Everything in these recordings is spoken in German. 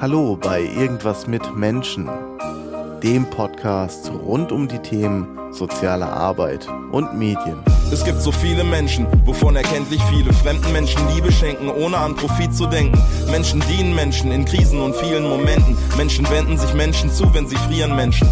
Hallo bei Irgendwas mit Menschen, dem Podcast rund um die Themen soziale Arbeit und Medien. Es gibt so viele Menschen, wovon erkenntlich viele fremden Menschen Liebe schenken, ohne an Profit zu denken. Menschen dienen Menschen in Krisen und vielen Momenten. Menschen wenden sich Menschen zu, wenn sie frieren Menschen.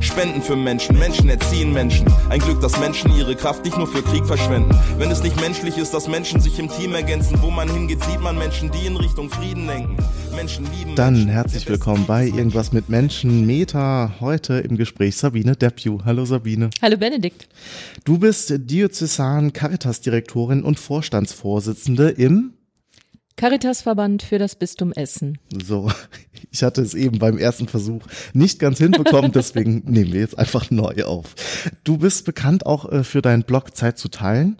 Spenden für Menschen, Menschen erziehen Menschen. Ein Glück, dass Menschen ihre Kraft nicht nur für Krieg verschwenden. Wenn es nicht menschlich ist, dass Menschen sich im Team ergänzen, wo man hingeht, sieht man Menschen, die in Richtung Frieden denken. Menschen lieben Dann herzlich willkommen bei Irgendwas mit Menschen Meta. Heute im Gespräch Sabine Deppju. Hallo Sabine. Hallo Benedikt. Du bist Diözesan Caritas-Direktorin und Vorstandsvorsitzende im Caritasverband für das Bistum Essen. So, ich hatte es eben beim ersten Versuch nicht ganz hinbekommen, deswegen nehmen wir jetzt einfach neu auf. Du bist bekannt auch äh, für deinen Blog Zeit zu teilen.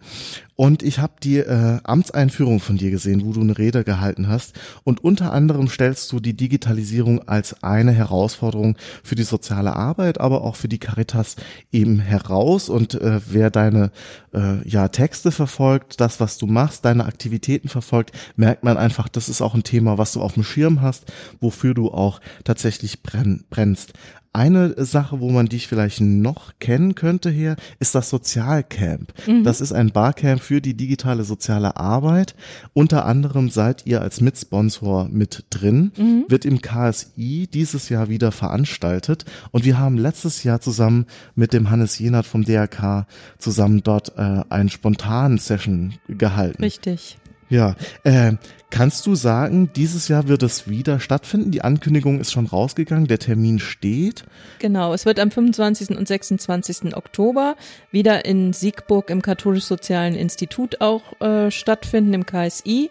Und ich habe die äh, Amtseinführung von dir gesehen, wo du eine Rede gehalten hast. Und unter anderem stellst du die Digitalisierung als eine Herausforderung für die soziale Arbeit, aber auch für die Caritas eben heraus. Und äh, wer deine äh, ja Texte verfolgt, das was du machst, deine Aktivitäten verfolgt, merkt man einfach, das ist auch ein Thema, was du auf dem Schirm hast, wofür du auch tatsächlich brenn, brennst. Eine Sache, wo man dich vielleicht noch kennen könnte hier, ist das Sozialcamp. Das ist ein Barcamp für die digitale soziale Arbeit. Unter anderem seid ihr als Mitsponsor mit drin, wird im KSI dieses Jahr wieder veranstaltet. Und wir haben letztes Jahr zusammen mit dem Hannes Jenert vom DRK zusammen dort äh, einen spontanen Session gehalten. Richtig. Ja, äh, kannst du sagen, dieses Jahr wird es wieder stattfinden? Die Ankündigung ist schon rausgegangen, der Termin steht. Genau, es wird am 25. und 26. Oktober wieder in Siegburg im Katholisch-Sozialen Institut auch äh, stattfinden, im KSI.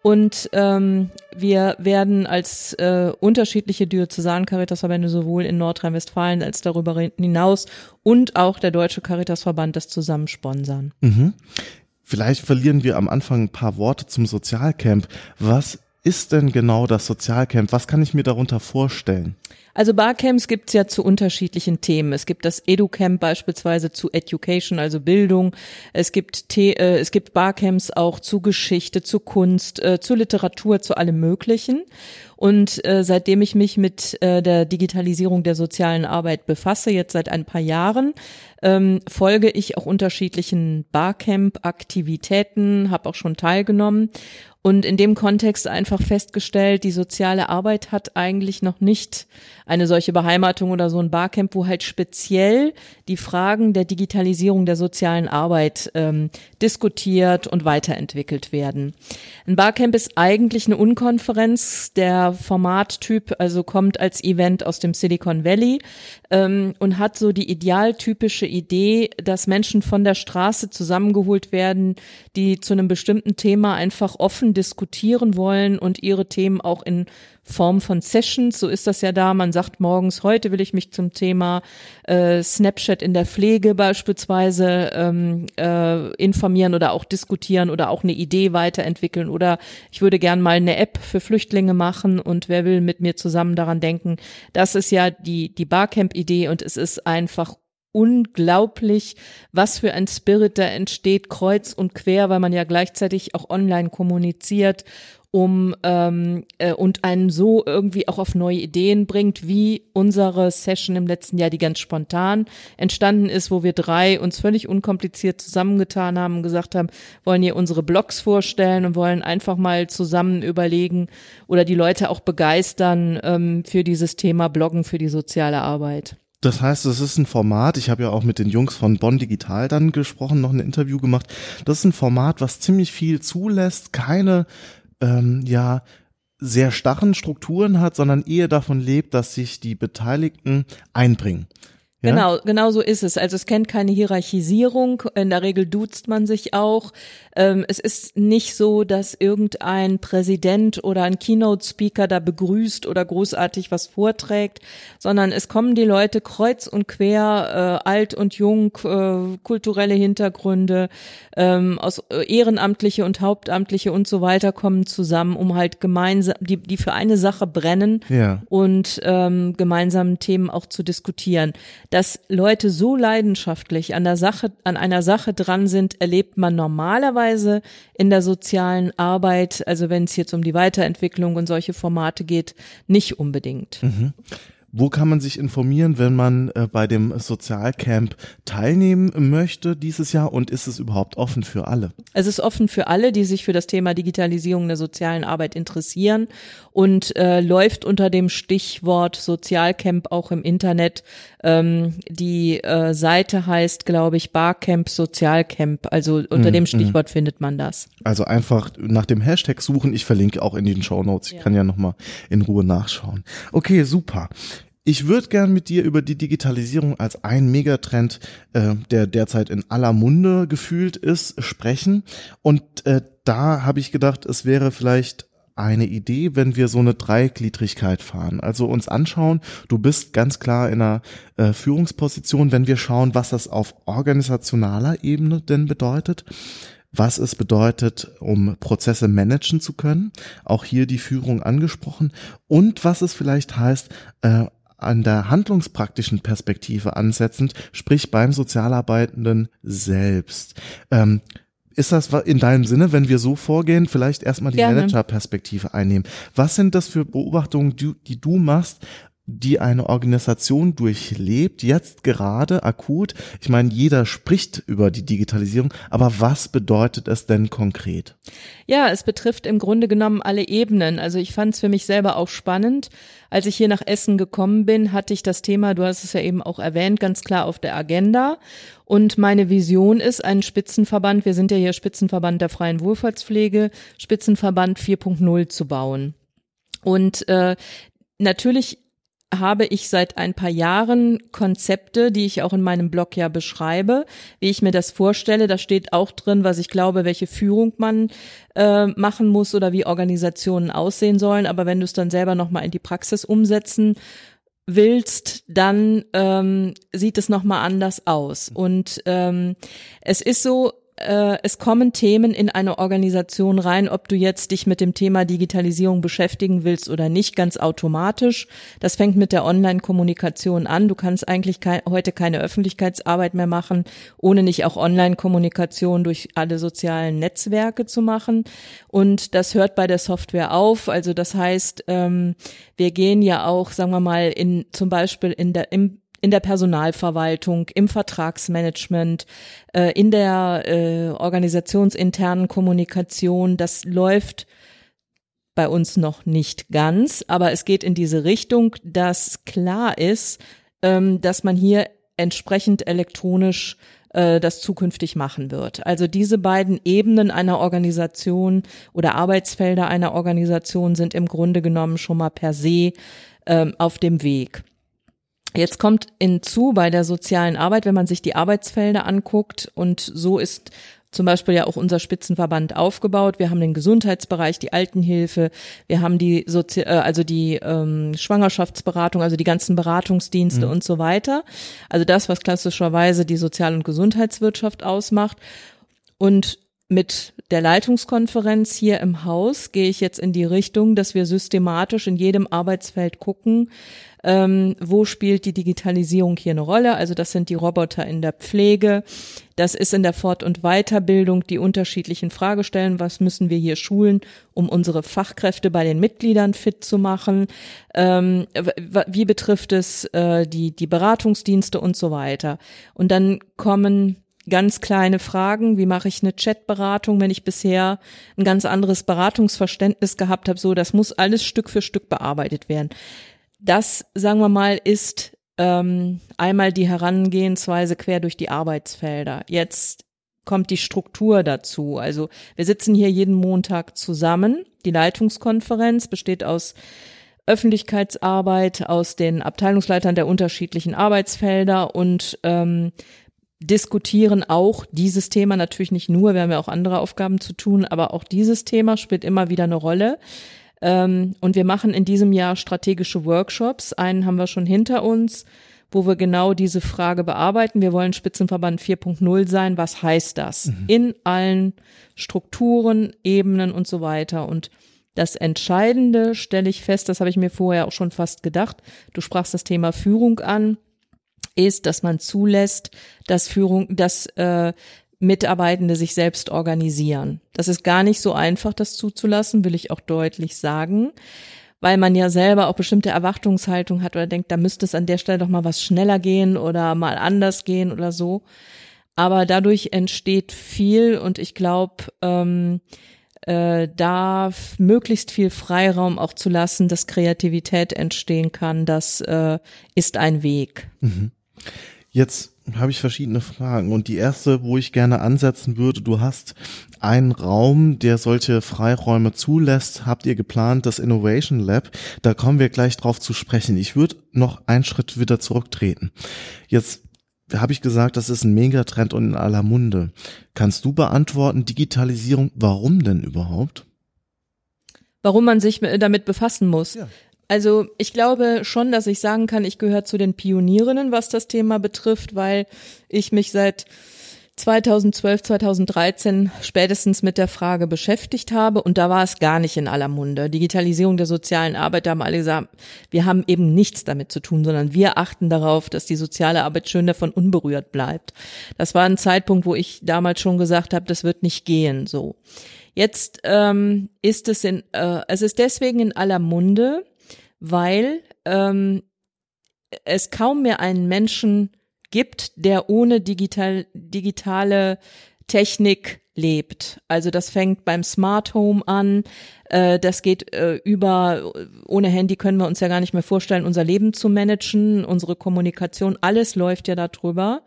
Und ähm, wir werden als äh, unterschiedliche Diözesan-Caritasverbände sowohl in Nordrhein-Westfalen als darüber hinaus und auch der Deutsche Caritasverband das zusammen sponsern. Mhm. Vielleicht verlieren wir am Anfang ein paar Worte zum Sozialcamp. Was ist denn genau das Sozialcamp? Was kann ich mir darunter vorstellen? Also Barcamps gibt's ja zu unterschiedlichen Themen. Es gibt das EduCamp beispielsweise zu Education, also Bildung. Es gibt, The äh, es gibt Barcamps auch zu Geschichte, zu Kunst, äh, zu Literatur, zu allem Möglichen. Und äh, seitdem ich mich mit äh, der Digitalisierung der sozialen Arbeit befasse, jetzt seit ein paar Jahren, ähm, folge ich auch unterschiedlichen Barcamp-Aktivitäten, habe auch schon teilgenommen und in dem Kontext einfach festgestellt, die soziale Arbeit hat eigentlich noch nicht eine solche Beheimatung oder so ein Barcamp, wo halt speziell die Fragen der Digitalisierung der sozialen Arbeit ähm, diskutiert und weiterentwickelt werden. Ein Barcamp ist eigentlich eine Unkonferenz, der Formattyp also kommt als Event aus dem Silicon Valley ähm, und hat so die idealtypische Idee, dass Menschen von der Straße zusammengeholt werden, die zu einem bestimmten Thema einfach offen diskutieren wollen und ihre Themen auch in Form von Sessions, so ist das ja da. Man sagt morgens, heute will ich mich zum Thema äh, Snapchat in der Pflege beispielsweise ähm, äh, informieren oder auch diskutieren oder auch eine Idee weiterentwickeln oder ich würde gern mal eine App für Flüchtlinge machen und wer will mit mir zusammen daran denken. Das ist ja die, die Barcamp-Idee und es ist einfach unglaublich, was für ein Spirit da entsteht, kreuz und quer, weil man ja gleichzeitig auch online kommuniziert um ähm, äh, und einen so irgendwie auch auf neue Ideen bringt, wie unsere Session im letzten Jahr, die ganz spontan entstanden ist, wo wir drei uns völlig unkompliziert zusammengetan haben und gesagt haben, wollen hier unsere Blogs vorstellen und wollen einfach mal zusammen überlegen oder die Leute auch begeistern ähm, für dieses Thema Bloggen für die soziale Arbeit. Das heißt, es ist ein Format, ich habe ja auch mit den Jungs von Bonn Digital dann gesprochen, noch ein Interview gemacht. Das ist ein Format, was ziemlich viel zulässt, keine ähm, ja sehr starren Strukturen hat, sondern eher davon lebt, dass sich die Beteiligten einbringen. Ja? Genau, genau so ist es. Also es kennt keine Hierarchisierung. In der Regel duzt man sich auch. Ähm, es ist nicht so, dass irgendein Präsident oder ein Keynote-Speaker da begrüßt oder großartig was vorträgt, sondern es kommen die Leute kreuz und quer, äh, alt und jung, äh, kulturelle Hintergründe, ähm, aus äh, Ehrenamtliche und Hauptamtliche und so weiter kommen zusammen, um halt gemeinsam, die, die für eine Sache brennen Ja. und ähm, gemeinsam Themen auch zu diskutieren. Dass Leute so leidenschaftlich an der Sache, an einer Sache dran sind, erlebt man normalerweise in der sozialen Arbeit, also wenn es jetzt um die Weiterentwicklung und solche Formate geht, nicht unbedingt. Mhm. Wo kann man sich informieren, wenn man äh, bei dem Sozialcamp teilnehmen möchte dieses Jahr und ist es überhaupt offen für alle? Es ist offen für alle, die sich für das Thema Digitalisierung der sozialen Arbeit interessieren und äh, läuft unter dem Stichwort Sozialcamp auch im Internet. Ähm, die äh, Seite heißt, glaube ich, Barcamp Sozialcamp. Also unter mm, dem Stichwort mm. findet man das. Also einfach nach dem Hashtag suchen. Ich verlinke auch in den Show Notes. Ich ja. kann ja nochmal in Ruhe nachschauen. Okay, super. Ich würde gern mit dir über die Digitalisierung als ein Megatrend, äh, der derzeit in aller Munde gefühlt ist, sprechen. Und äh, da habe ich gedacht, es wäre vielleicht eine Idee, wenn wir so eine Dreigliedrigkeit fahren. Also uns anschauen, du bist ganz klar in einer äh, Führungsposition, wenn wir schauen, was das auf organisationaler Ebene denn bedeutet was es bedeutet, um Prozesse managen zu können. Auch hier die Führung angesprochen. Und was es vielleicht heißt, äh, an der handlungspraktischen Perspektive ansetzend, sprich beim Sozialarbeitenden selbst. Ähm, ist das in deinem Sinne, wenn wir so vorgehen, vielleicht erstmal die Managerperspektive einnehmen? Was sind das für Beobachtungen, die, die du machst, die eine Organisation durchlebt, jetzt gerade akut? Ich meine, jeder spricht über die Digitalisierung, aber was bedeutet es denn konkret? Ja, es betrifft im Grunde genommen alle Ebenen. Also ich fand es für mich selber auch spannend. Als ich hier nach Essen gekommen bin, hatte ich das Thema, du hast es ja eben auch erwähnt, ganz klar auf der Agenda. Und meine Vision ist, einen Spitzenverband, wir sind ja hier Spitzenverband der freien Wohlfahrtspflege, Spitzenverband 4.0 zu bauen. Und äh, natürlich habe ich seit ein paar Jahren Konzepte, die ich auch in meinem Blog ja beschreibe, wie ich mir das vorstelle. Da steht auch drin, was ich glaube, welche Führung man äh, machen muss oder wie Organisationen aussehen sollen. Aber wenn du es dann selber nochmal in die Praxis umsetzen willst, dann ähm, sieht es nochmal anders aus. Und ähm, es ist so, äh, es kommen Themen in eine Organisation rein, ob du jetzt dich mit dem Thema Digitalisierung beschäftigen willst oder nicht, ganz automatisch. Das fängt mit der Online-Kommunikation an. Du kannst eigentlich ke heute keine Öffentlichkeitsarbeit mehr machen, ohne nicht auch Online-Kommunikation durch alle sozialen Netzwerke zu machen. Und das hört bei der Software auf. Also das heißt, ähm, wir gehen ja auch, sagen wir mal, in zum Beispiel in der im in der Personalverwaltung, im Vertragsmanagement, äh, in der äh, organisationsinternen Kommunikation. Das läuft bei uns noch nicht ganz, aber es geht in diese Richtung, dass klar ist, ähm, dass man hier entsprechend elektronisch äh, das zukünftig machen wird. Also diese beiden Ebenen einer Organisation oder Arbeitsfelder einer Organisation sind im Grunde genommen schon mal per se ähm, auf dem Weg. Jetzt kommt hinzu bei der sozialen Arbeit, wenn man sich die Arbeitsfelder anguckt und so ist zum Beispiel ja auch unser Spitzenverband aufgebaut. Wir haben den Gesundheitsbereich, die Altenhilfe, wir haben die Sozi äh, also die ähm, Schwangerschaftsberatung, also die ganzen Beratungsdienste mhm. und so weiter. Also das, was klassischerweise die Sozial- und Gesundheitswirtschaft ausmacht. Und mit der Leitungskonferenz hier im Haus gehe ich jetzt in die Richtung, dass wir systematisch in jedem Arbeitsfeld gucken, ähm, wo spielt die Digitalisierung hier eine Rolle? Also das sind die Roboter in der Pflege, das ist in der Fort- und Weiterbildung die unterschiedlichen Fragestellen. Was müssen wir hier schulen, um unsere Fachkräfte bei den Mitgliedern fit zu machen? Ähm, wie betrifft es äh, die, die Beratungsdienste und so weiter? Und dann kommen ganz kleine Fragen, wie mache ich eine Chatberatung, wenn ich bisher ein ganz anderes Beratungsverständnis gehabt habe, so das muss alles Stück für Stück bearbeitet werden. Das, sagen wir mal, ist ähm, einmal die Herangehensweise quer durch die Arbeitsfelder. Jetzt kommt die Struktur dazu. Also wir sitzen hier jeden Montag zusammen. Die Leitungskonferenz besteht aus Öffentlichkeitsarbeit, aus den Abteilungsleitern der unterschiedlichen Arbeitsfelder und ähm, diskutieren auch dieses Thema natürlich nicht nur, wir haben ja auch andere Aufgaben zu tun, aber auch dieses Thema spielt immer wieder eine Rolle. Ähm, und wir machen in diesem Jahr strategische Workshops. Einen haben wir schon hinter uns, wo wir genau diese Frage bearbeiten. Wir wollen Spitzenverband 4.0 sein. Was heißt das? Mhm. In allen Strukturen, Ebenen und so weiter. Und das Entscheidende stelle ich fest, das habe ich mir vorher auch schon fast gedacht. Du sprachst das Thema Führung an ist, dass man zulässt, dass Führung, dass äh, Mitarbeitende sich selbst organisieren. Das ist gar nicht so einfach, das zuzulassen, will ich auch deutlich sagen, weil man ja selber auch bestimmte Erwartungshaltung hat oder denkt, da müsste es an der Stelle doch mal was schneller gehen oder mal anders gehen oder so. Aber dadurch entsteht viel und ich glaube, ähm, äh, da möglichst viel Freiraum auch zu lassen, dass Kreativität entstehen kann, das äh, ist ein Weg. Mhm. Jetzt habe ich verschiedene Fragen und die erste, wo ich gerne ansetzen würde, du hast einen Raum, der solche Freiräume zulässt, habt ihr geplant, das Innovation Lab, da kommen wir gleich drauf zu sprechen. Ich würde noch einen Schritt wieder zurücktreten. Jetzt habe ich gesagt, das ist ein Megatrend und in aller Munde. Kannst du beantworten, Digitalisierung, warum denn überhaupt? Warum man sich damit befassen muss. Ja. Also ich glaube schon, dass ich sagen kann, ich gehöre zu den Pionierinnen, was das Thema betrifft, weil ich mich seit 2012, 2013 spätestens mit der Frage beschäftigt habe und da war es gar nicht in aller Munde. Digitalisierung der sozialen Arbeit, da haben alle gesagt, wir haben eben nichts damit zu tun, sondern wir achten darauf, dass die soziale Arbeit schön davon unberührt bleibt. Das war ein Zeitpunkt, wo ich damals schon gesagt habe, das wird nicht gehen so. Jetzt ähm, ist es in, äh, es ist deswegen in aller Munde, weil ähm, es kaum mehr einen Menschen gibt, der ohne digital, digitale Technik lebt. Also das fängt beim Smart Home an, äh, das geht äh, über, ohne Handy können wir uns ja gar nicht mehr vorstellen, unser Leben zu managen, unsere Kommunikation, alles läuft ja darüber.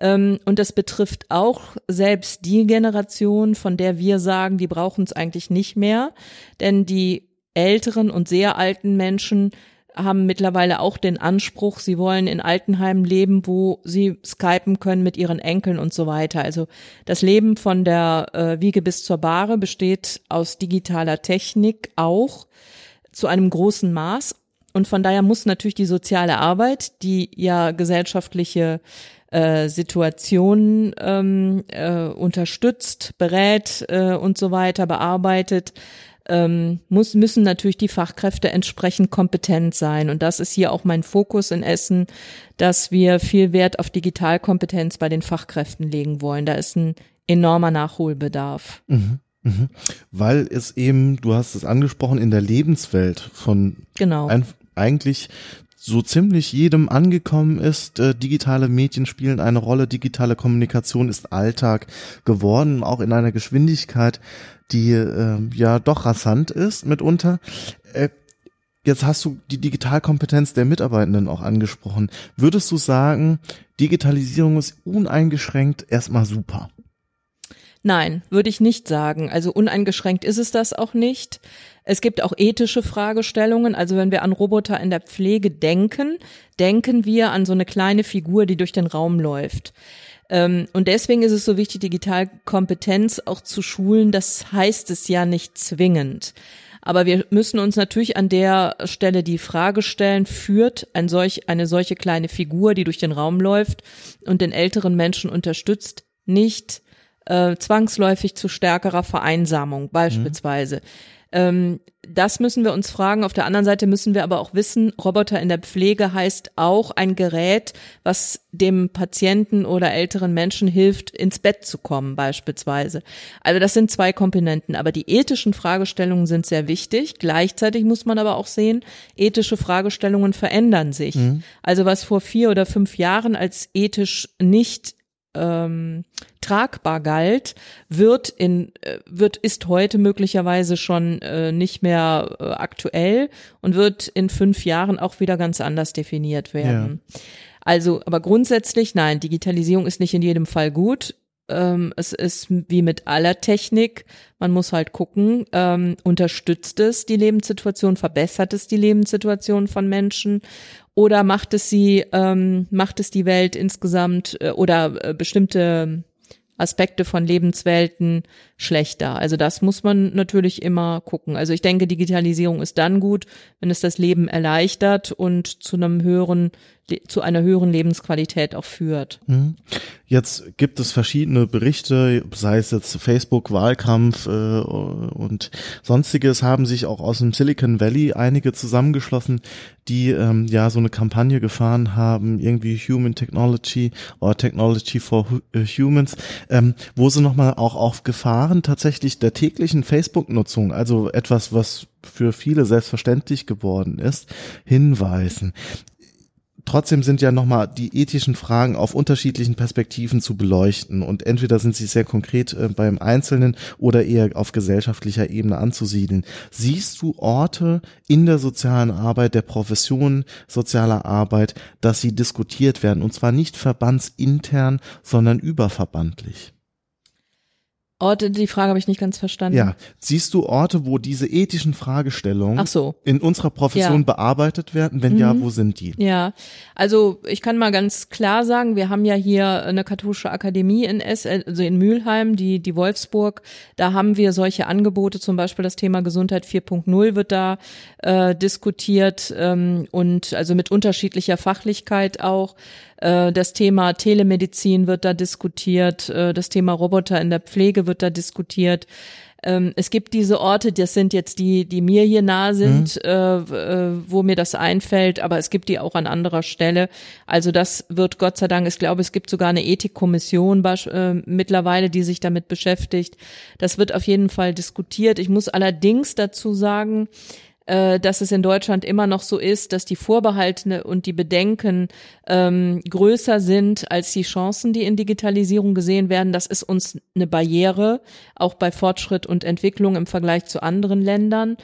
Ähm, und das betrifft auch selbst die Generation, von der wir sagen, die brauchen es eigentlich nicht mehr, denn die älteren und sehr alten Menschen haben mittlerweile auch den Anspruch, sie wollen in Altenheimen leben, wo sie skypen können mit ihren Enkeln und so weiter. Also das Leben von der äh, Wiege bis zur Bahre besteht aus digitaler Technik auch zu einem großen Maß. Und von daher muss natürlich die soziale Arbeit, die ja gesellschaftliche äh, Situationen ähm, äh, unterstützt, berät äh, und so weiter, bearbeitet, ähm, muss, müssen natürlich die Fachkräfte entsprechend kompetent sein. Und das ist hier auch mein Fokus in Essen, dass wir viel Wert auf Digitalkompetenz bei den Fachkräften legen wollen. Da ist ein enormer Nachholbedarf. Mhm. Mhm. Weil es eben, du hast es angesprochen, in der Lebenswelt von genau. ein, eigentlich so ziemlich jedem angekommen ist. Äh, digitale Medien spielen eine Rolle, digitale Kommunikation ist Alltag geworden, auch in einer Geschwindigkeit, die äh, ja doch rasant ist mitunter. Äh, jetzt hast du die Digitalkompetenz der Mitarbeitenden auch angesprochen. Würdest du sagen, Digitalisierung ist uneingeschränkt erstmal super? Nein, würde ich nicht sagen. Also uneingeschränkt ist es das auch nicht. Es gibt auch ethische Fragestellungen. Also wenn wir an Roboter in der Pflege denken, denken wir an so eine kleine Figur, die durch den Raum läuft. Ähm, und deswegen ist es so wichtig, Digitalkompetenz auch zu schulen. Das heißt es ja nicht zwingend. Aber wir müssen uns natürlich an der Stelle die Frage stellen, führt ein solch, eine solche kleine Figur, die durch den Raum läuft und den älteren Menschen unterstützt, nicht äh, zwangsläufig zu stärkerer Vereinsamung beispielsweise. Mhm. Ähm, das müssen wir uns fragen. Auf der anderen Seite müssen wir aber auch wissen, Roboter in der Pflege heißt auch ein Gerät, was dem Patienten oder älteren Menschen hilft, ins Bett zu kommen beispielsweise. Also das sind zwei Komponenten. Aber die ethischen Fragestellungen sind sehr wichtig. Gleichzeitig muss man aber auch sehen, ethische Fragestellungen verändern sich. Mhm. Also was vor vier oder fünf Jahren als ethisch nicht ähm, tragbar galt, wird in äh, wird ist heute möglicherweise schon äh, nicht mehr äh, aktuell und wird in fünf Jahren auch wieder ganz anders definiert werden. Ja. Also, aber grundsätzlich nein, Digitalisierung ist nicht in jedem Fall gut. Ähm, es ist wie mit aller Technik. Man muss halt gucken, ähm, unterstützt es die Lebenssituation, verbessert es die Lebenssituation von Menschen oder macht es sie, ähm, macht es die Welt insgesamt äh, oder äh, bestimmte Aspekte von Lebenswelten schlechter. Also das muss man natürlich immer gucken. Also ich denke, Digitalisierung ist dann gut, wenn es das Leben erleichtert und zu einem höheren zu einer höheren Lebensqualität auch führt. Mhm. Jetzt gibt es verschiedene Berichte, sei es jetzt Facebook, Wahlkampf äh, und sonstiges, haben sich auch aus dem Silicon Valley einige zusammengeschlossen, die ähm, ja so eine Kampagne gefahren haben, irgendwie Human Technology oder Technology for äh, Humans, ähm, wo sie nochmal auch auf Gefahren tatsächlich der täglichen Facebook-Nutzung, also etwas, was für viele selbstverständlich geworden ist, hinweisen trotzdem sind ja nochmal die ethischen Fragen auf unterschiedlichen Perspektiven zu beleuchten und entweder sind sie sehr konkret äh, beim Einzelnen oder eher auf gesellschaftlicher Ebene anzusiedeln. Siehst du Orte in der sozialen Arbeit, der Profession sozialer Arbeit, dass sie diskutiert werden und zwar nicht verbandsintern, sondern überverbandlich? Orte, die Frage habe ich nicht ganz verstanden. Ja, siehst du Orte, wo diese ethischen Fragestellungen so. in unserer Profession ja. bearbeitet werden? Wenn mhm. ja, wo sind die? Ja, also ich kann mal ganz klar sagen, wir haben ja hier eine katholische Akademie in S, also in Mülheim, die die Wolfsburg. Da haben wir solche Angebote, zum Beispiel das Thema Gesundheit 4.0 wird da äh, diskutiert ähm, und also mit unterschiedlicher Fachlichkeit auch. Äh, das Thema Telemedizin wird da diskutiert, äh, das Thema Roboter in der Pflege wird da diskutiert. Ähm, es gibt diese Orte, das sind jetzt die, die mir hier nahe sind, mhm. äh, wo mir das einfällt, aber es gibt die auch an anderer Stelle. Also das wird Gott sei Dank, ich glaube, es gibt sogar eine Ethikkommission äh, mittlerweile, die sich damit beschäftigt. Das wird auf jeden Fall diskutiert. Ich muss allerdings dazu sagen, äh, dass es in Deutschland immer noch so ist, dass die Vorbehalte und die Bedenken ähm, größer sind als die Chancen, die in Digitalisierung gesehen werden. Das ist uns eine Barriere, auch bei Fortschritt und Entwicklung im Vergleich zu anderen Ländern.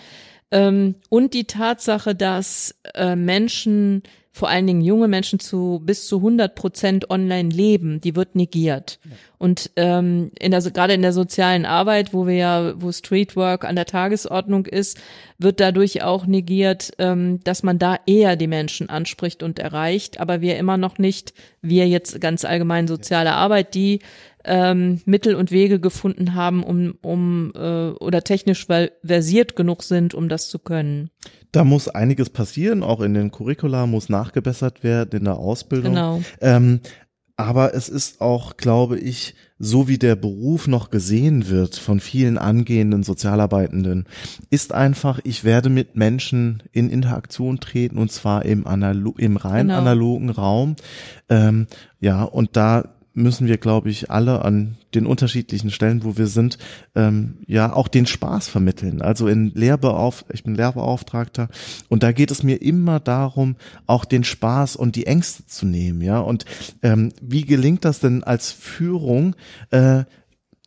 Ähm, und die Tatsache, dass äh, Menschen vor allen Dingen junge Menschen zu bis zu 100 Prozent online leben, die wird negiert. Ja. Und ähm, in der, gerade in der sozialen Arbeit, wo wir ja, wo Streetwork an der Tagesordnung ist, wird dadurch auch negiert, ähm, dass man da eher die Menschen anspricht und erreicht, aber wir immer noch nicht, wir jetzt ganz allgemein soziale Arbeit, die ähm, Mittel und Wege gefunden haben, um, um äh, oder technisch versiert genug sind, um das zu können. Da muss einiges passieren, auch in den Curricula muss nachgebessert werden, in der Ausbildung. Genau. Ähm, aber es ist auch, glaube ich, so wie der Beruf noch gesehen wird von vielen angehenden Sozialarbeitenden, ist einfach, ich werde mit Menschen in Interaktion treten und zwar im, Analo im rein genau. analogen Raum. Ähm, ja, und da müssen wir, glaube ich, alle an den unterschiedlichen Stellen, wo wir sind, ähm, ja auch den Spaß vermitteln. Also in Lehrbeauf, ich bin Lehrbeauftragter und da geht es mir immer darum, auch den Spaß und die Ängste zu nehmen, ja. Und ähm, wie gelingt das denn als Führung, äh,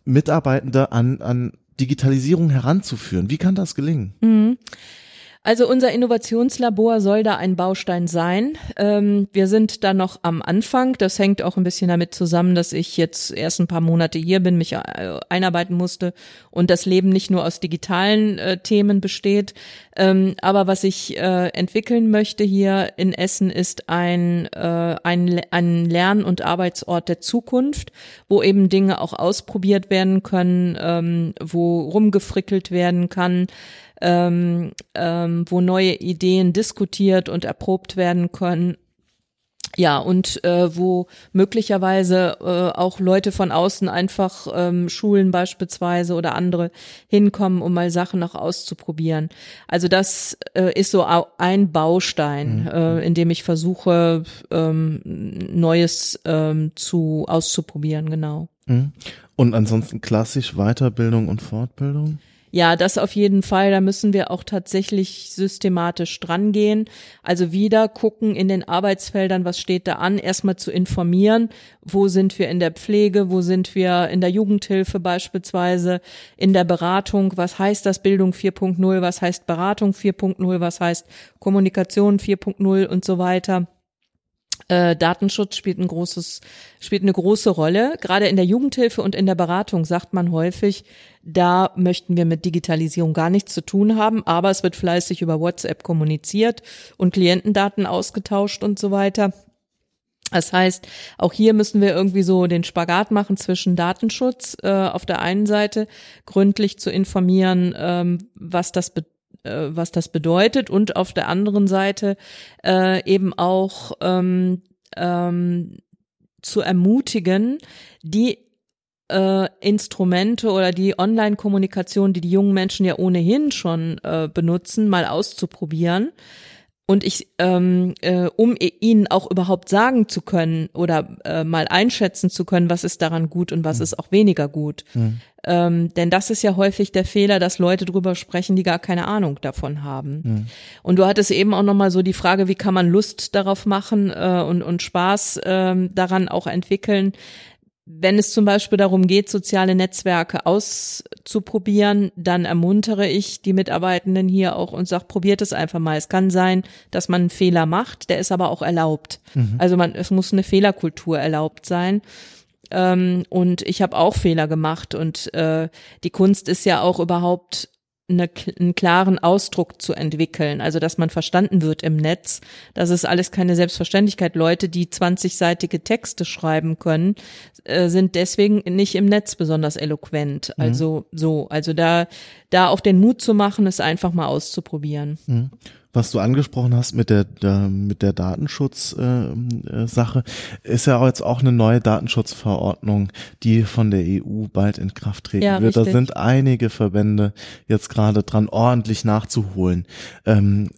Mitarbeitende an an Digitalisierung heranzuführen? Wie kann das gelingen? Mhm. Also unser Innovationslabor soll da ein Baustein sein. Ähm, wir sind da noch am Anfang. Das hängt auch ein bisschen damit zusammen, dass ich jetzt erst ein paar Monate hier bin, mich äh, einarbeiten musste und das Leben nicht nur aus digitalen äh, Themen besteht. Ähm, aber was ich äh, entwickeln möchte hier in Essen ist ein, äh, ein, ein Lern- und Arbeitsort der Zukunft, wo eben Dinge auch ausprobiert werden können, ähm, wo rumgefrickelt werden kann ähm, ähm, wo neue Ideen diskutiert und erprobt werden können. Ja, und äh, wo möglicherweise äh, auch Leute von außen einfach ähm, Schulen beispielsweise oder andere hinkommen, um mal Sachen noch auszuprobieren. Also das äh, ist so ein Baustein, mhm. äh, in dem ich versuche, ähm, Neues ähm, zu auszuprobieren, genau. Mhm. Und ansonsten klassisch Weiterbildung und Fortbildung? Ja, das auf jeden Fall. Da müssen wir auch tatsächlich systematisch drangehen. Also wieder gucken in den Arbeitsfeldern, was steht da an, erstmal zu informieren, wo sind wir in der Pflege, wo sind wir in der Jugendhilfe beispielsweise, in der Beratung, was heißt das Bildung 4.0, was heißt Beratung 4.0, was heißt Kommunikation 4.0 und so weiter. Äh, Datenschutz spielt ein großes, spielt eine große Rolle. Gerade in der Jugendhilfe und in der Beratung sagt man häufig, da möchten wir mit Digitalisierung gar nichts zu tun haben, aber es wird fleißig über WhatsApp kommuniziert und Klientendaten ausgetauscht und so weiter. Das heißt, auch hier müssen wir irgendwie so den Spagat machen zwischen Datenschutz äh, auf der einen Seite, gründlich zu informieren, ähm, was das bedeutet äh, was das bedeutet. Und auf der anderen Seite äh, eben auch ähm, ähm, zu ermutigen, die äh, Instrumente oder die Online-Kommunikation, die die jungen Menschen ja ohnehin schon äh, benutzen, mal auszuprobieren und ich, ähm, äh, um ihnen auch überhaupt sagen zu können oder äh, mal einschätzen zu können, was ist daran gut und was mhm. ist auch weniger gut. Mhm. Ähm, denn das ist ja häufig der Fehler, dass Leute drüber sprechen, die gar keine Ahnung davon haben. Mhm. Und du hattest eben auch nochmal so die Frage, wie kann man Lust darauf machen äh, und, und Spaß äh, daran auch entwickeln wenn es zum Beispiel darum geht, soziale Netzwerke auszuprobieren, dann ermuntere ich die Mitarbeitenden hier auch und sage, probiert es einfach mal. Es kann sein, dass man einen Fehler macht, der ist aber auch erlaubt. Mhm. Also man, es muss eine Fehlerkultur erlaubt sein. Ähm, und ich habe auch Fehler gemacht und äh, die Kunst ist ja auch überhaupt eine, einen klaren Ausdruck zu entwickeln, also dass man verstanden wird im Netz. Das ist alles keine Selbstverständlichkeit. Leute, die 20-seitige Texte schreiben können, äh, sind deswegen nicht im Netz besonders eloquent. Mhm. Also so, also da, da auch den Mut zu machen, es einfach mal auszuprobieren. Mhm was du angesprochen hast mit der, der mit der Datenschutz-Sache, äh, ist ja jetzt auch eine neue Datenschutzverordnung, die von der EU bald in Kraft treten ja, wird. Richtig. Da sind einige Verbände jetzt gerade dran, ordentlich nachzuholen. Ähm,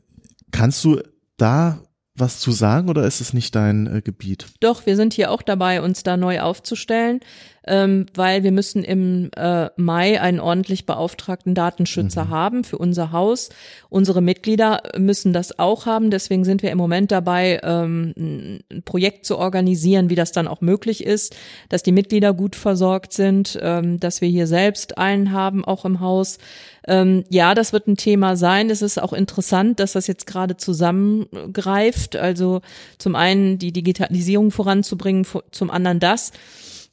kannst du da was zu sagen oder ist es nicht dein äh, Gebiet? Doch, wir sind hier auch dabei, uns da neu aufzustellen ähm, weil wir müssen im äh, Mai einen ordentlich beauftragten Datenschützer mhm. haben für unser Haus. Unsere Mitglieder müssen das auch haben. Deswegen sind wir im Moment dabei, ähm, ein Projekt zu organisieren, wie das dann auch möglich ist, dass die Mitglieder gut versorgt sind, ähm, dass wir hier selbst einen haben, auch im Haus. Ähm, ja, das wird ein Thema sein. Es ist auch interessant, dass das jetzt gerade zusammengreift. Also zum einen die Digitalisierung voranzubringen, zum anderen das.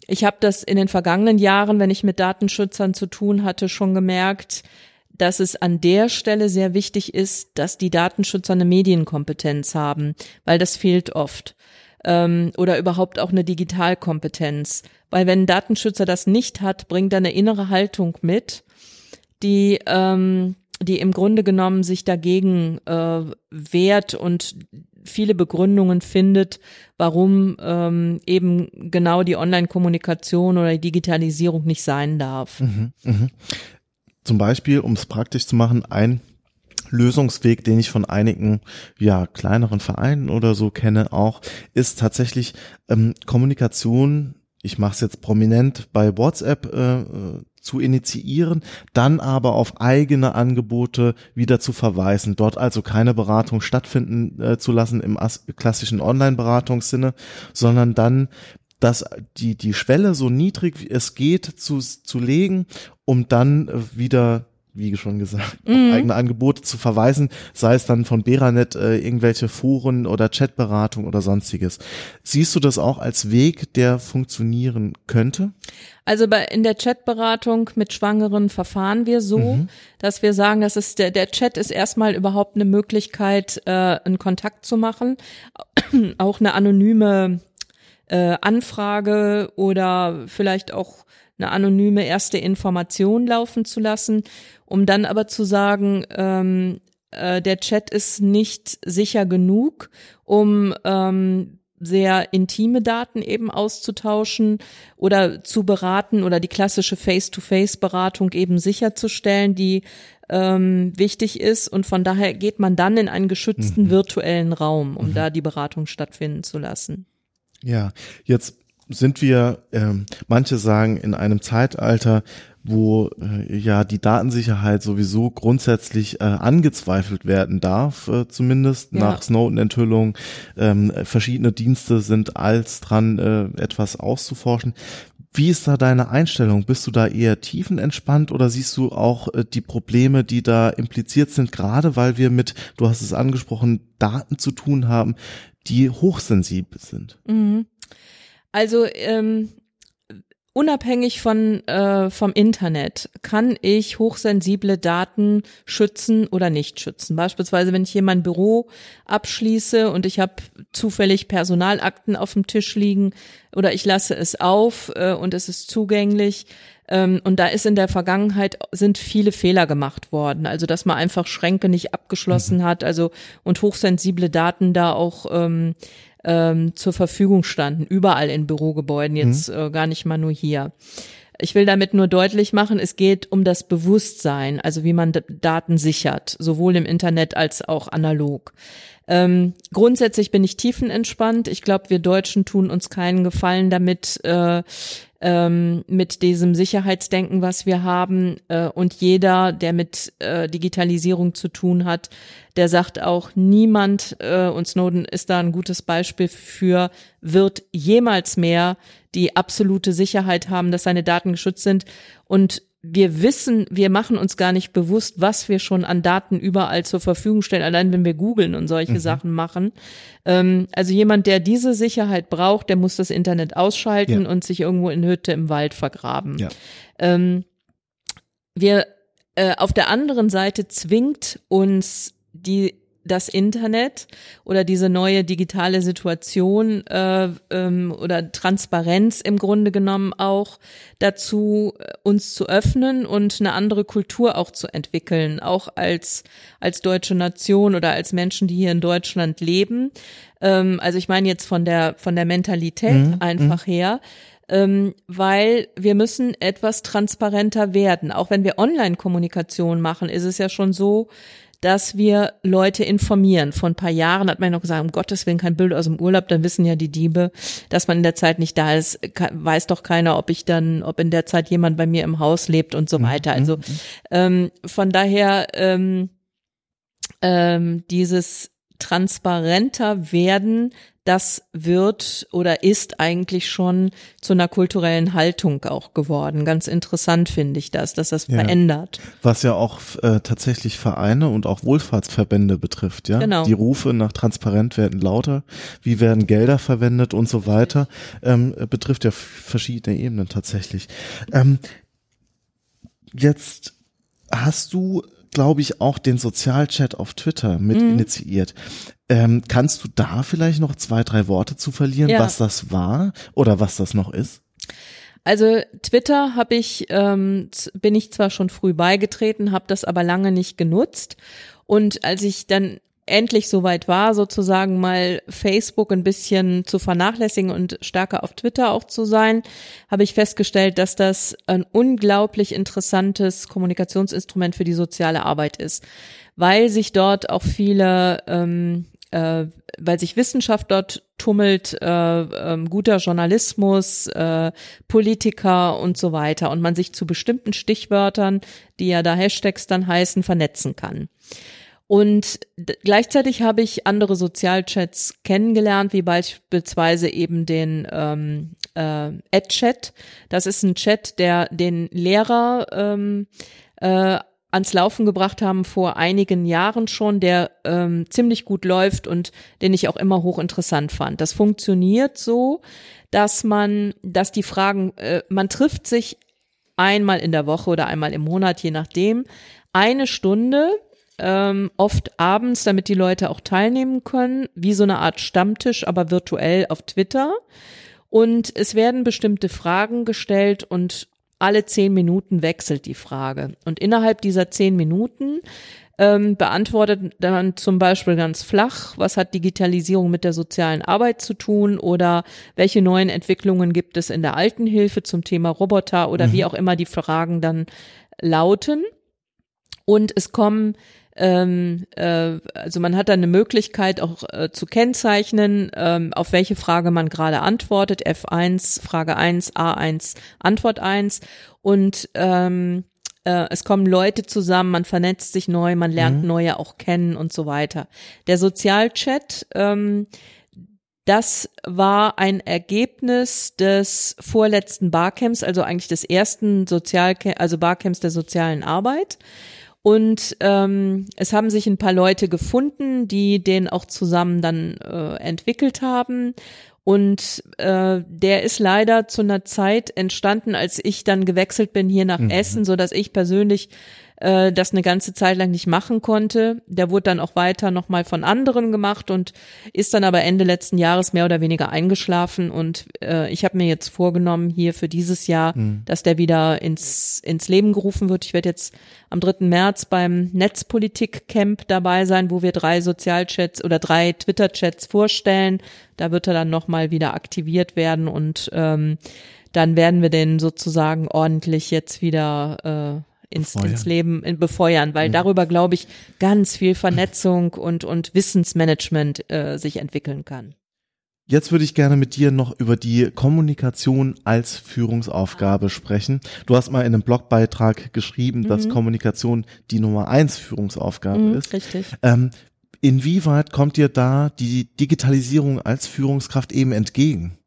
Ich habe das in den vergangenen Jahren, wenn ich mit Datenschützern zu tun hatte, schon gemerkt, dass es an der Stelle sehr wichtig ist, dass die Datenschützer eine Medienkompetenz haben, weil das fehlt oft. Ähm, oder überhaupt auch eine Digitalkompetenz. Weil wenn ein Datenschützer das nicht hat, bringt er eine innere Haltung mit, die, ähm, die im Grunde genommen sich dagegen äh, wehrt und viele Begründungen findet, warum ähm, eben genau die Online-Kommunikation oder die Digitalisierung nicht sein darf. Mhm, mh. Zum Beispiel, um es praktisch zu machen, ein Lösungsweg, den ich von einigen ja kleineren Vereinen oder so kenne, auch ist tatsächlich ähm, Kommunikation. Ich mache es jetzt prominent bei WhatsApp äh, zu initiieren, dann aber auf eigene Angebote wieder zu verweisen, dort also keine Beratung stattfinden äh, zu lassen im klassischen Online-Beratungssinne, sondern dann dass die, die Schwelle so niedrig wie es geht zu, zu legen, um dann wieder wie schon gesagt, mhm. auf eigene Angebote zu verweisen, sei es dann von Beranet äh, irgendwelche Foren oder Chatberatung oder sonstiges. Siehst du das auch als Weg, der funktionieren könnte? Also bei, in der Chatberatung mit Schwangeren verfahren wir so, mhm. dass wir sagen, dass es der, der Chat ist erstmal überhaupt eine Möglichkeit, äh, einen Kontakt zu machen, auch eine anonyme äh, Anfrage oder vielleicht auch eine anonyme erste Information laufen zu lassen, um dann aber zu sagen, ähm, äh, der Chat ist nicht sicher genug, um ähm, sehr intime Daten eben auszutauschen oder zu beraten oder die klassische Face-to-Face-Beratung eben sicherzustellen, die ähm, wichtig ist. Und von daher geht man dann in einen geschützten mhm. virtuellen Raum, um mhm. da die Beratung stattfinden zu lassen. Ja, jetzt sind wir, äh, manche sagen, in einem Zeitalter, wo äh, ja die Datensicherheit sowieso grundsätzlich äh, angezweifelt werden darf, äh, zumindest ja. nach Snowden-Enthüllung. Ähm, verschiedene Dienste sind als dran, äh, etwas auszuforschen. Wie ist da deine Einstellung? Bist du da eher tiefenentspannt oder siehst du auch äh, die Probleme, die da impliziert sind, gerade weil wir mit, du hast es angesprochen, Daten zu tun haben, die hochsensibel sind? Mhm. Also ähm, unabhängig von äh, vom Internet kann ich hochsensible Daten schützen oder nicht schützen. Beispielsweise, wenn ich hier mein Büro abschließe und ich habe zufällig Personalakten auf dem Tisch liegen oder ich lasse es auf äh, und es ist zugänglich. Ähm, und da ist in der Vergangenheit sind viele Fehler gemacht worden. Also dass man einfach Schränke nicht abgeschlossen mhm. hat, also und hochsensible Daten da auch ähm, ähm, zur Verfügung standen, überall in Bürogebäuden, jetzt mhm. äh, gar nicht mal nur hier. Ich will damit nur deutlich machen, es geht um das Bewusstsein, also wie man Daten sichert, sowohl im Internet als auch analog. Ähm, grundsätzlich bin ich tiefenentspannt. Ich glaube, wir Deutschen tun uns keinen Gefallen damit, äh, ähm, mit diesem Sicherheitsdenken, was wir haben. Äh, und jeder, der mit äh, Digitalisierung zu tun hat, der sagt auch, niemand, äh, und Snowden ist da ein gutes Beispiel für, wird jemals mehr die absolute Sicherheit haben, dass seine Daten geschützt sind. Und wir wissen, wir machen uns gar nicht bewusst, was wir schon an Daten überall zur Verfügung stellen, allein wenn wir googeln und solche mhm. Sachen machen. Ähm, also jemand, der diese Sicherheit braucht, der muss das Internet ausschalten ja. und sich irgendwo in Hütte im Wald vergraben. Ja. Ähm, wir äh, auf der anderen Seite zwingt uns die das Internet oder diese neue digitale Situation äh, ähm, oder Transparenz im Grunde genommen auch dazu, äh, uns zu öffnen und eine andere Kultur auch zu entwickeln, auch als als deutsche Nation oder als Menschen, die hier in Deutschland leben. Ähm, also ich meine jetzt von der von der Mentalität mhm. einfach mhm. her. Ähm, weil wir müssen etwas transparenter werden. Auch wenn wir Online-Kommunikation machen, ist es ja schon so, dass wir Leute informieren. Vor ein paar Jahren hat man noch gesagt, um Gottes Willen kein Bild aus dem Urlaub, dann wissen ja die Diebe, dass man in der Zeit nicht da ist. Weiß doch keiner, ob ich dann, ob in der Zeit jemand bei mir im Haus lebt und so mhm, weiter. Also mhm. ähm, von daher ähm, ähm, dieses transparenter werden das wird oder ist eigentlich schon zu einer kulturellen Haltung auch geworden. Ganz interessant finde ich das, dass das ja. verändert. Was ja auch äh, tatsächlich Vereine und auch Wohlfahrtsverbände betrifft, ja. Genau. Die Rufe nach Transparent werden lauter, wie werden Gelder verwendet und so weiter, ähm, betrifft ja verschiedene Ebenen tatsächlich. Ähm, jetzt hast du glaube ich, auch den Sozialchat auf Twitter mit mhm. initiiert. Ähm, kannst du da vielleicht noch zwei, drei Worte zu verlieren, ja. was das war oder was das noch ist? Also Twitter habe ich ähm, bin ich zwar schon früh beigetreten, habe das aber lange nicht genutzt und als ich dann endlich soweit war, sozusagen mal Facebook ein bisschen zu vernachlässigen und stärker auf Twitter auch zu sein, habe ich festgestellt, dass das ein unglaublich interessantes Kommunikationsinstrument für die soziale Arbeit ist, weil sich dort auch viele ähm, äh, weil sich Wissenschaft dort tummelt, äh, äh, guter Journalismus, äh, Politiker und so weiter und man sich zu bestimmten Stichwörtern, die ja da Hashtags dann heißen, vernetzen kann. Und gleichzeitig habe ich andere Sozialchats kennengelernt, wie beispielsweise eben den ähm, äh, Ad-Chat. Das ist ein Chat, der den Lehrer ähm, äh, ans Laufen gebracht haben vor einigen Jahren schon, der ähm, ziemlich gut läuft und den ich auch immer hochinteressant fand. Das funktioniert so, dass man, dass die Fragen, äh, man trifft sich einmal in der Woche oder einmal im Monat, je nachdem, eine Stunde ähm, oft abends, damit die Leute auch teilnehmen können, wie so eine Art Stammtisch, aber virtuell auf Twitter. Und es werden bestimmte Fragen gestellt und alle zehn Minuten wechselt die Frage. Und innerhalb dieser zehn Minuten ähm, beantwortet dann zum Beispiel ganz flach, was hat Digitalisierung mit der sozialen Arbeit zu tun oder welche neuen Entwicklungen gibt es in der Altenhilfe zum Thema Roboter oder mhm. wie auch immer die Fragen dann lauten. Und es kommen ähm, äh, also man hat dann eine Möglichkeit auch äh, zu kennzeichnen, ähm, auf welche Frage man gerade antwortet. F1, Frage 1, A1, Antwort 1. Und ähm, äh, es kommen Leute zusammen, man vernetzt sich neu, man lernt mhm. neue auch kennen und so weiter. Der Sozialchat, ähm, das war ein Ergebnis des vorletzten Barcamps, also eigentlich des ersten Sozialcamps, also Barcamps der sozialen Arbeit. Und ähm, es haben sich ein paar Leute gefunden, die den auch zusammen dann äh, entwickelt haben. Und äh, der ist leider zu einer Zeit entstanden, als ich dann gewechselt bin hier nach mhm. Essen, so dass ich persönlich äh, das eine ganze Zeit lang nicht machen konnte. Der wurde dann auch weiter nochmal von anderen gemacht und ist dann aber Ende letzten Jahres mehr oder weniger eingeschlafen. Und äh, ich habe mir jetzt vorgenommen, hier für dieses Jahr, mhm. dass der wieder ins, ins Leben gerufen wird. Ich werde jetzt am 3. März beim Netzpolitik-Camp dabei sein, wo wir drei Sozialchats oder drei Twitter-Chats vorstellen. Da wird er dann nochmal wieder aktiviert werden und ähm, dann werden wir den sozusagen ordentlich jetzt wieder äh, ins, ins Leben in, befeuern, weil mhm. darüber, glaube ich, ganz viel Vernetzung und, und Wissensmanagement äh, sich entwickeln kann. Jetzt würde ich gerne mit dir noch über die Kommunikation als Führungsaufgabe sprechen. Du hast mal in einem Blogbeitrag geschrieben, mhm. dass Kommunikation die Nummer eins Führungsaufgabe mhm, ist. Richtig. Ähm, inwieweit kommt dir da die Digitalisierung als Führungskraft eben entgegen?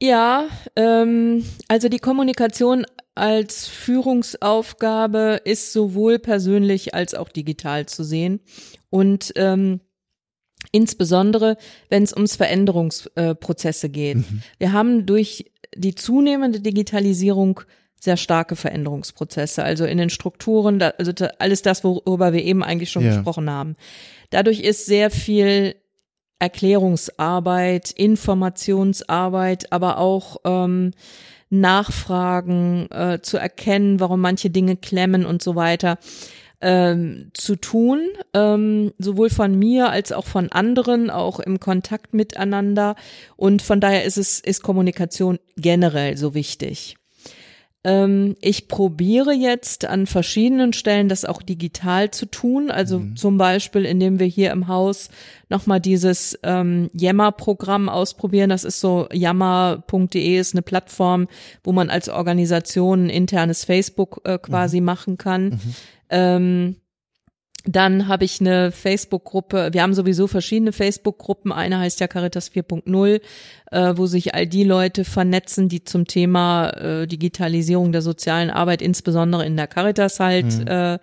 Ja, ähm, also die Kommunikation als Führungsaufgabe ist sowohl persönlich als auch digital zu sehen. Und ähm, insbesondere, wenn es ums Veränderungsprozesse äh, geht. Mhm. Wir haben durch die zunehmende Digitalisierung sehr starke Veränderungsprozesse, also in den Strukturen, also alles das, worüber wir eben eigentlich schon ja. gesprochen haben. Dadurch ist sehr viel Erklärungsarbeit, Informationsarbeit, aber auch ähm, Nachfragen äh, zu erkennen, warum manche Dinge klemmen und so weiter ähm, zu tun, ähm, sowohl von mir als auch von anderen, auch im Kontakt miteinander. Und von daher ist es, ist Kommunikation generell so wichtig. Ähm, ich probiere jetzt an verschiedenen Stellen das auch digital zu tun. Also mhm. zum Beispiel, indem wir hier im Haus nochmal dieses ähm, Yammer-Programm ausprobieren. Das ist so, yammer.de ist eine Plattform, wo man als Organisation ein internes Facebook äh, quasi mhm. machen kann. Mhm. Ähm, dann habe ich eine Facebook-Gruppe. Wir haben sowieso verschiedene Facebook-Gruppen. Eine heißt ja Caritas 4.0, äh, wo sich all die Leute vernetzen, die zum Thema äh, Digitalisierung der sozialen Arbeit, insbesondere in der Caritas halt, mhm. äh,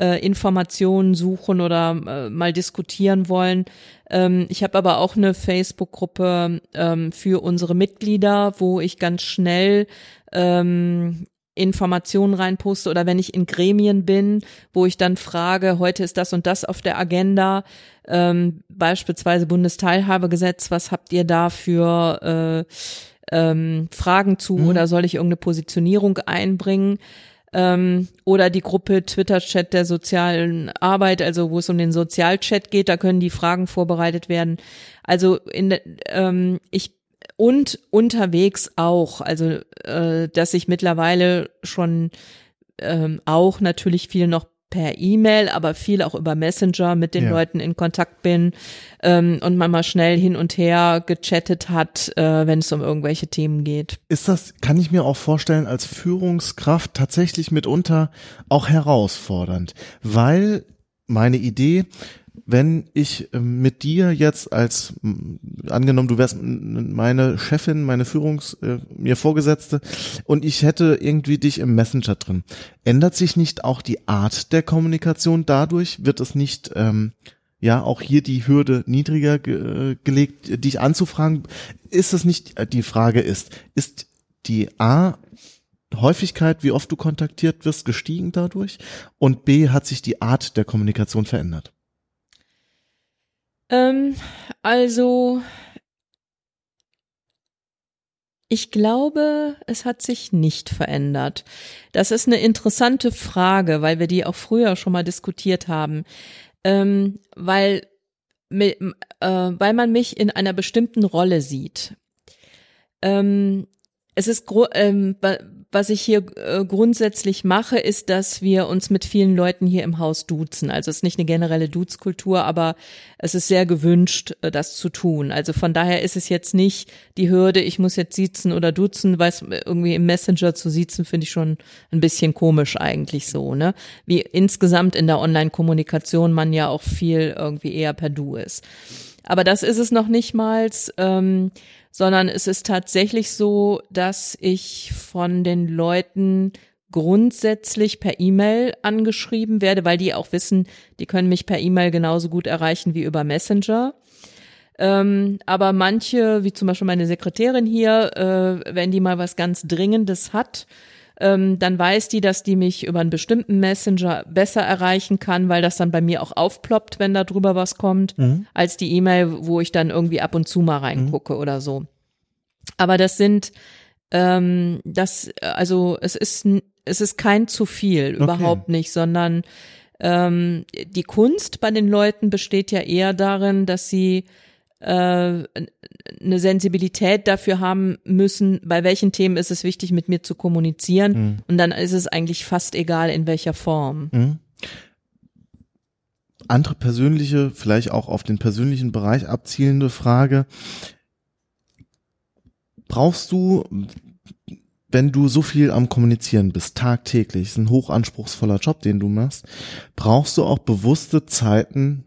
äh, Informationen suchen oder äh, mal diskutieren wollen. Ähm, ich habe aber auch eine Facebook-Gruppe ähm, für unsere Mitglieder, wo ich ganz schnell ähm, Informationen reinposte oder wenn ich in Gremien bin, wo ich dann frage, heute ist das und das auf der Agenda, ähm, beispielsweise Bundesteilhabegesetz, was habt ihr da für äh, ähm, Fragen zu mhm. oder soll ich irgendeine Positionierung einbringen? Ähm, oder die Gruppe Twitter-Chat der sozialen Arbeit, also wo es um den Sozialchat geht, da können die Fragen vorbereitet werden. Also in, ähm, ich und unterwegs auch. Also, äh, dass ich mittlerweile schon ähm, auch natürlich viel noch per E-Mail, aber viel auch über Messenger mit den ja. Leuten in Kontakt bin ähm, und man mal schnell hin und her gechattet hat, äh, wenn es um irgendwelche Themen geht. Ist das, kann ich mir auch vorstellen, als Führungskraft tatsächlich mitunter auch herausfordernd, weil meine Idee, wenn ich ähm, mit dir jetzt als angenommen, du wärst meine Chefin, meine Führungs äh, mir Vorgesetzte und ich hätte irgendwie dich im Messenger drin, ändert sich nicht auch die Art der Kommunikation dadurch? Wird es nicht ähm, ja auch hier die Hürde niedriger ge gelegt, dich anzufragen? Ist es nicht äh, die Frage ist, ist die A Häufigkeit, wie oft du kontaktiert wirst, gestiegen dadurch und B hat sich die Art der Kommunikation verändert? Ähm, also, ich glaube, es hat sich nicht verändert. Das ist eine interessante Frage, weil wir die auch früher schon mal diskutiert haben. Ähm, weil, äh, weil man mich in einer bestimmten Rolle sieht. Ähm, es ist ähm, was ich hier äh, grundsätzlich mache, ist, dass wir uns mit vielen Leuten hier im Haus duzen. Also es ist nicht eine generelle Duzkultur, aber es ist sehr gewünscht, äh, das zu tun. Also von daher ist es jetzt nicht die Hürde, ich muss jetzt siezen oder duzen, weil es irgendwie im Messenger zu siezen, finde ich schon ein bisschen komisch eigentlich so, ne? Wie insgesamt in der Online-Kommunikation man ja auch viel irgendwie eher per Du ist. Aber das ist es noch nicht mal. Ähm, sondern es ist tatsächlich so, dass ich von den Leuten grundsätzlich per E-Mail angeschrieben werde, weil die auch wissen, die können mich per E-Mail genauso gut erreichen wie über Messenger. Ähm, aber manche, wie zum Beispiel meine Sekretärin hier, äh, wenn die mal was ganz Dringendes hat, ähm, dann weiß die, dass die mich über einen bestimmten Messenger besser erreichen kann, weil das dann bei mir auch aufploppt, wenn da drüber was kommt, mhm. als die E-Mail, wo ich dann irgendwie ab und zu mal reingucke mhm. oder so. Aber das sind, ähm, das, also es ist, es ist kein zu viel, okay. überhaupt nicht, sondern ähm, die Kunst bei den Leuten besteht ja eher darin, dass sie eine Sensibilität dafür haben müssen, bei welchen Themen ist es wichtig, mit mir zu kommunizieren. Mhm. Und dann ist es eigentlich fast egal, in welcher Form. Mhm. Andere persönliche, vielleicht auch auf den persönlichen Bereich abzielende Frage. Brauchst du, wenn du so viel am Kommunizieren bist, tagtäglich, ist ein hochanspruchsvoller Job, den du machst, brauchst du auch bewusste Zeiten,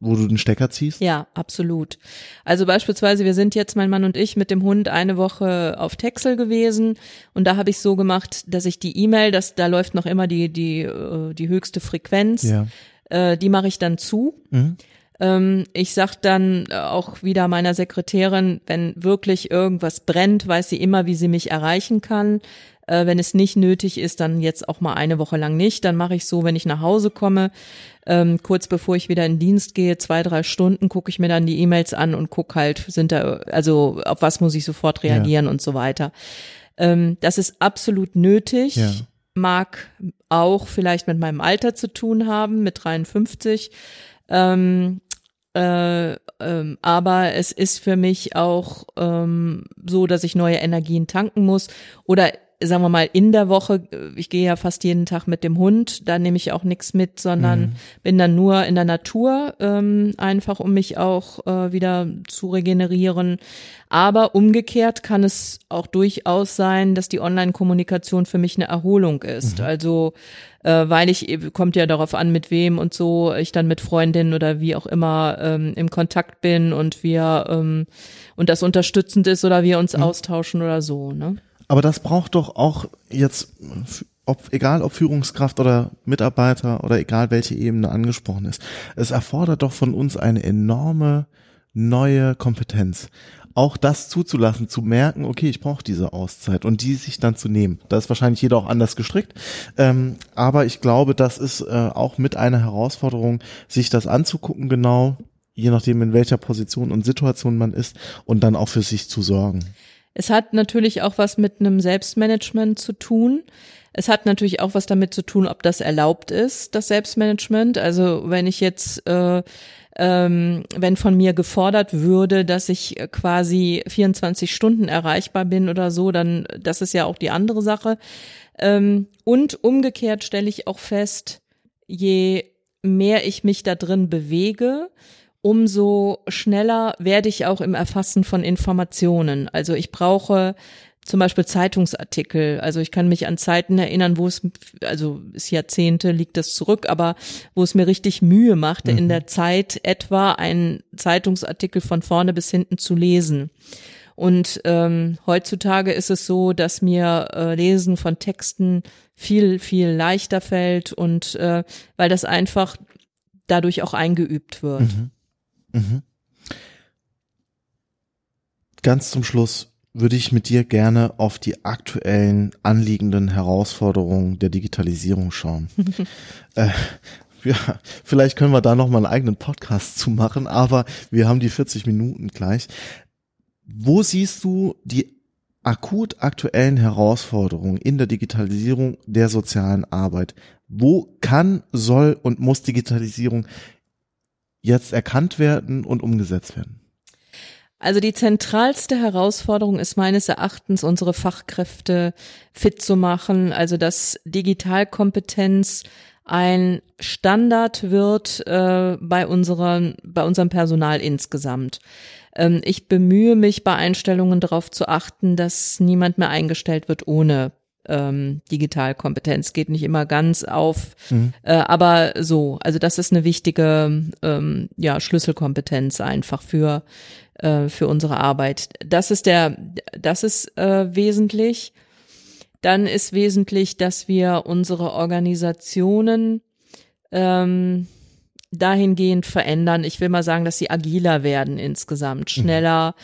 wo du den Stecker ziehst? Ja, absolut. Also beispielsweise, wir sind jetzt, mein Mann und ich, mit dem Hund eine Woche auf Texel gewesen und da habe ich so gemacht, dass ich die E-Mail, das, da läuft noch immer die, die, äh, die höchste Frequenz, ja. äh, die mache ich dann zu. Mhm. Ähm, ich sag dann auch wieder meiner Sekretärin, wenn wirklich irgendwas brennt, weiß sie immer, wie sie mich erreichen kann. Äh, wenn es nicht nötig ist, dann jetzt auch mal eine Woche lang nicht. Dann mache ich so, wenn ich nach Hause komme, ähm, kurz bevor ich wieder in Dienst gehe, zwei, drei Stunden, gucke ich mir dann die E-Mails an und gucke halt, sind da, also auf was muss ich sofort reagieren ja. und so weiter. Ähm, das ist absolut nötig. Ja. Mag auch vielleicht mit meinem Alter zu tun haben, mit 53. Ähm, äh, ähm, aber es ist für mich auch ähm, so, dass ich neue Energien tanken muss oder sagen wir mal, in der Woche, ich gehe ja fast jeden Tag mit dem Hund, da nehme ich auch nichts mit, sondern mhm. bin dann nur in der Natur, ähm, einfach um mich auch äh, wieder zu regenerieren. Aber umgekehrt kann es auch durchaus sein, dass die Online-Kommunikation für mich eine Erholung ist. Mhm. Also äh, weil ich, kommt ja darauf an, mit wem und so, ich dann mit Freundinnen oder wie auch immer ähm, im Kontakt bin und wir ähm, und das unterstützend ist oder wir uns mhm. austauschen oder so, ne? Aber das braucht doch auch jetzt, ob, egal ob Führungskraft oder Mitarbeiter oder egal welche Ebene angesprochen ist, es erfordert doch von uns eine enorme neue Kompetenz. Auch das zuzulassen, zu merken, okay, ich brauche diese Auszeit und die sich dann zu nehmen. Da ist wahrscheinlich jeder auch anders gestrickt. Ähm, aber ich glaube, das ist äh, auch mit einer Herausforderung, sich das anzugucken, genau, je nachdem, in welcher Position und Situation man ist und dann auch für sich zu sorgen. Es hat natürlich auch was mit einem Selbstmanagement zu tun. Es hat natürlich auch was damit zu tun, ob das erlaubt ist, das Selbstmanagement. Also wenn ich jetzt, äh, ähm, wenn von mir gefordert würde, dass ich quasi 24 Stunden erreichbar bin oder so, dann das ist ja auch die andere Sache. Ähm, und umgekehrt stelle ich auch fest, je mehr ich mich da drin bewege, umso schneller werde ich auch im Erfassen von Informationen. Also ich brauche zum Beispiel Zeitungsartikel. Also ich kann mich an Zeiten erinnern, wo es, also ist Jahrzehnte liegt das zurück, aber wo es mir richtig Mühe machte, mhm. in der Zeit etwa einen Zeitungsartikel von vorne bis hinten zu lesen. Und ähm, heutzutage ist es so, dass mir äh, Lesen von Texten viel, viel leichter fällt und äh, weil das einfach dadurch auch eingeübt wird. Mhm. Mhm. Ganz zum Schluss würde ich mit dir gerne auf die aktuellen anliegenden Herausforderungen der Digitalisierung schauen. äh, ja, vielleicht können wir da noch mal einen eigenen Podcast zu machen, aber wir haben die 40 Minuten gleich. Wo siehst du die akut aktuellen Herausforderungen in der Digitalisierung der sozialen Arbeit? Wo kann, soll und muss Digitalisierung jetzt erkannt werden und umgesetzt werden? Also die zentralste Herausforderung ist meines Erachtens, unsere Fachkräfte fit zu machen, also dass Digitalkompetenz ein Standard wird äh, bei, unserer, bei unserem Personal insgesamt. Ähm, ich bemühe mich bei Einstellungen darauf zu achten, dass niemand mehr eingestellt wird ohne ähm, Digitalkompetenz geht nicht immer ganz auf, mhm. äh, aber so, also das ist eine wichtige ähm, ja Schlüsselkompetenz einfach für äh, für unsere Arbeit. Das ist der, das ist äh, wesentlich. Dann ist wesentlich, dass wir unsere Organisationen ähm, dahingehend verändern. Ich will mal sagen, dass sie agiler werden insgesamt, schneller,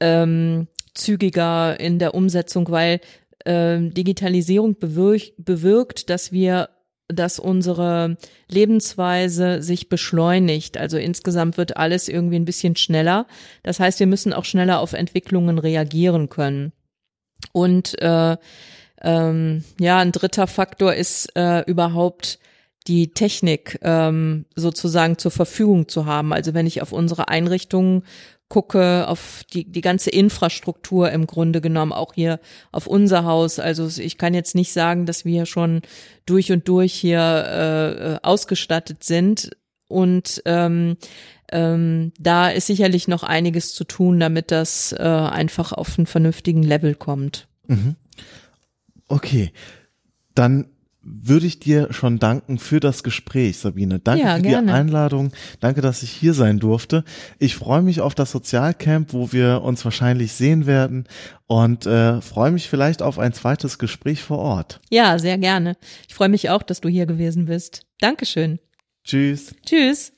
ähm, zügiger in der Umsetzung, weil ähm, Digitalisierung bewirkt, bewirkt, dass wir dass unsere Lebensweise sich beschleunigt. Also insgesamt wird alles irgendwie ein bisschen schneller. Das heißt, wir müssen auch schneller auf Entwicklungen reagieren können. Und äh, ähm, ja, ein dritter Faktor ist äh, überhaupt die Technik ähm, sozusagen zur Verfügung zu haben. Also wenn ich auf unsere Einrichtungen gucke, auf die, die ganze Infrastruktur im Grunde genommen, auch hier auf unser Haus. Also ich kann jetzt nicht sagen, dass wir schon durch und durch hier äh, ausgestattet sind. Und ähm, ähm, da ist sicherlich noch einiges zu tun, damit das äh, einfach auf einen vernünftigen Level kommt. Mhm. Okay, dann würde ich dir schon danken für das Gespräch, Sabine. Danke Ja, für gerne. die Einladung. Danke, dass ich hier sein durfte. Ich freue mich auf das Sozialcamp, wo wir uns wahrscheinlich sehen werden und äh, freue mich vielleicht auf ein zweites Gespräch vor Ort. Ja, sehr gerne. Ich freue mich auch, dass du hier gewesen bist. Dankeschön. Tschüss. Tschüss.